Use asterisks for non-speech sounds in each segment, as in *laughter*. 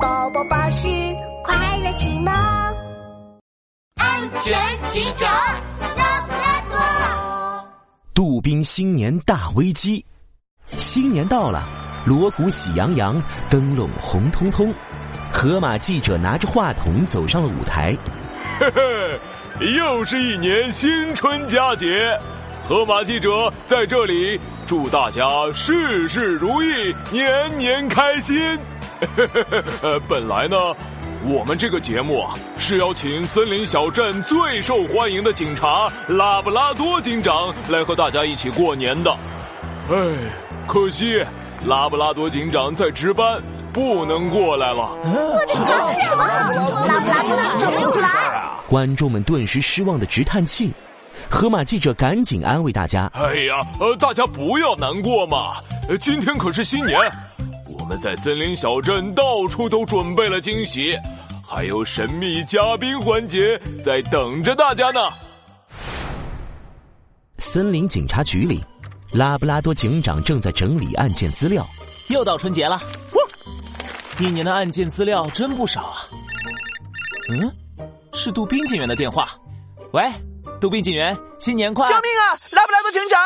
宝宝巴士快乐启蒙，安全警长拉布拉多。杜宾新年大危机，新年到了，锣鼓喜洋洋，灯笼红彤彤。河马记者拿着话筒走上了舞台。嘿嘿，又是一年新春佳节，河马记者在这里祝大家事事如意，年年开心。呃，*laughs* 本来呢，我们这个节目啊是邀请森林小镇最受欢迎的警察拉布拉多警长来和大家一起过年的。哎，可惜拉布拉多警长在值班，不能过来了。我的天，什么？拉布拉多怎么没有来？观众们顿时失望的直叹气。河马记者赶紧安慰大家：“哎呀，呃，大家不要难过嘛，今天可是新年。”我们在森林小镇到处都准备了惊喜，还有神秘嘉宾环节在等着大家呢。森林警察局里，拉布拉多警长正在整理案件资料。又到春节了，一年的案件资料真不少啊。嗯，是杜宾警员的电话。喂，杜宾警员，新年快！救命啊！拉布拉多警长！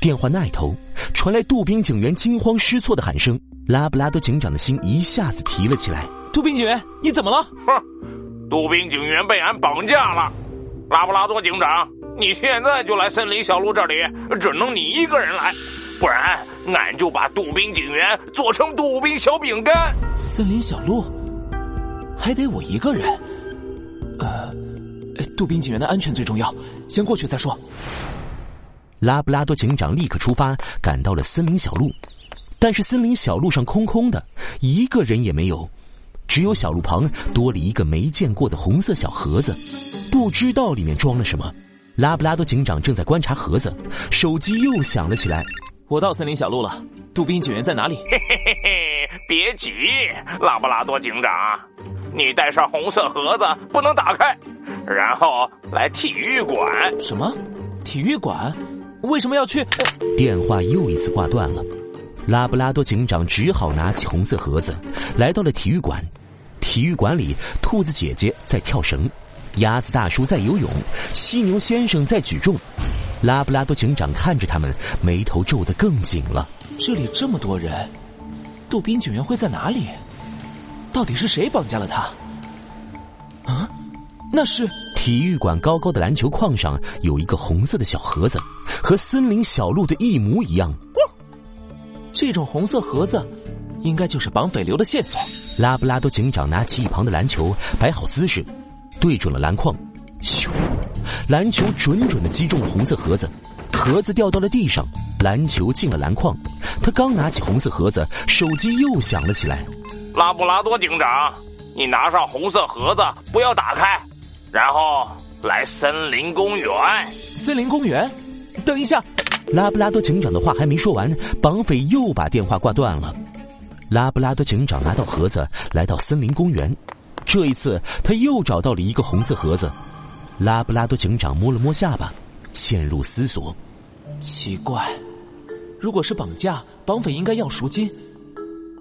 电话那头传来杜宾警员惊慌失措的喊声。拉布拉多警长的心一下子提了起来。杜宾警员，你怎么了？哼，杜宾警员被俺绑架了。拉布拉多警长，你现在就来森林小路这里，只能你一个人来，不然俺就把杜宾警员做成杜宾小饼干。森林小路，还得我一个人？呃，杜宾警员的安全最重要，先过去再说。拉布拉多警长立刻出发，赶到了森林小路。但是森林小路上空空的，一个人也没有，只有小路旁多了一个没见过的红色小盒子，不知道里面装了什么。拉布拉多警长正在观察盒子，手机又响了起来。我到森林小路了，杜宾警员在哪里？嘿嘿嘿嘿，别急，拉布拉多警长，你带上红色盒子，不能打开，然后来体育馆。什么？体育馆？为什么要去？电话又一次挂断了。拉布拉多警长只好拿起红色盒子，来到了体育馆。体育馆里，兔子姐姐在跳绳，鸭子大叔在游泳，犀牛先生在举重。拉布拉多警长看着他们，眉头皱得更紧了。这里这么多人，杜宾警员会在哪里？到底是谁绑架了他？啊，那是体育馆高高的篮球框上有一个红色的小盒子，和森林小路的一模一样。这种红色盒子，应该就是绑匪留的线索。拉布拉多警长拿起一旁的篮球，摆好姿势，对准了篮筐，咻！篮球准准的击中了红色盒子，盒子掉到了地上，篮球进了篮筐。他刚拿起红色盒子，手机又响了起来。拉布拉多警长，你拿上红色盒子，不要打开，然后来森林公园。森林公园？等一下。拉布拉多警长的话还没说完，绑匪又把电话挂断了。拉布拉多警长拿到盒子，来到森林公园。这一次，他又找到了一个红色盒子。拉布拉多警长摸了摸下巴，陷入思索。奇怪，如果是绑架，绑匪应该要赎金，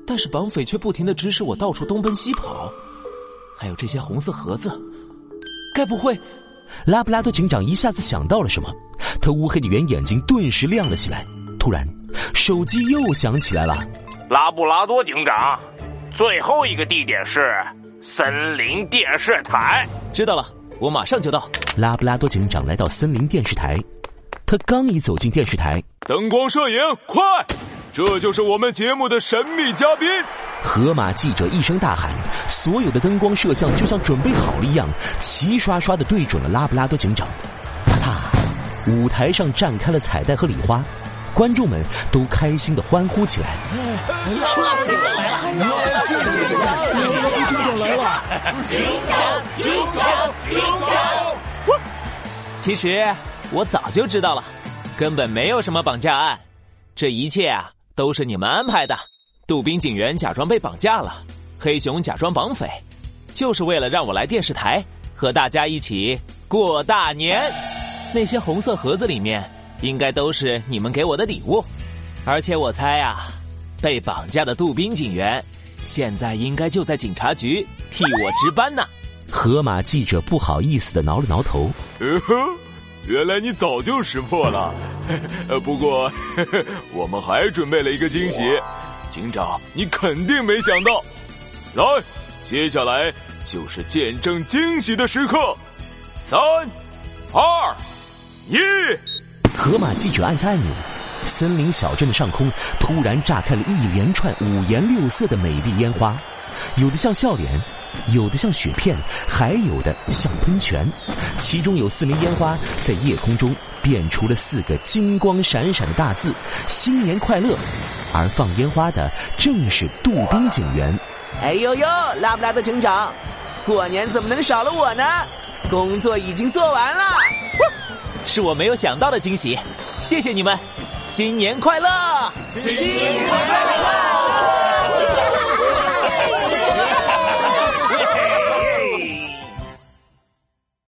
但是绑匪却不停的指使我到处东奔西跑。还有这些红色盒子，该不会……拉布拉多警长一下子想到了什么。他乌黑的圆眼睛顿时亮了起来。突然，手机又响起来了。拉布拉多警长，最后一个地点是森林电视台。知道了，我马上就到。拉布拉多警长来到森林电视台，他刚一走进电视台，灯光摄影，快！这就是我们节目的神秘嘉宾。河马记者一声大喊，所有的灯光摄像就像准备好了一样，齐刷刷的对准了拉布拉多警长。舞台上绽开了彩带和礼花，观众们都开心的欢呼起来。警长来了！警长来了！警长，警长，警长！其实我早就知道了，根本没有什么绑架案，这一切啊都是你们安排的。杜宾警员假装被绑架了，黑熊假装绑匪，就是为了让我来电视台和大家一起过大年。那些红色盒子里面应该都是你们给我的礼物，而且我猜啊，被绑架的杜宾警员现在应该就在警察局替我值班呢。河马记者不好意思的挠了挠头。嗯哼，原来你早就识破了。*laughs* 呃，不过 *laughs* 我们还准备了一个惊喜，警长你肯定没想到。来，接下来就是见证惊喜的时刻。三、二、一。河马记者按下按钮，森林小镇的上空突然炸开了一连串五颜六色的美丽烟花，有的像笑脸。有的像雪片，还有的像喷泉，其中有四枚烟花在夜空中变出了四个金光闪闪的大字“新年快乐”，而放烟花的正是杜宾警员。哎呦呦，拉布拉多警长，过年怎么能少了我呢？工作已经做完了，是我没有想到的惊喜，谢谢你们，新年快乐！新年快乐！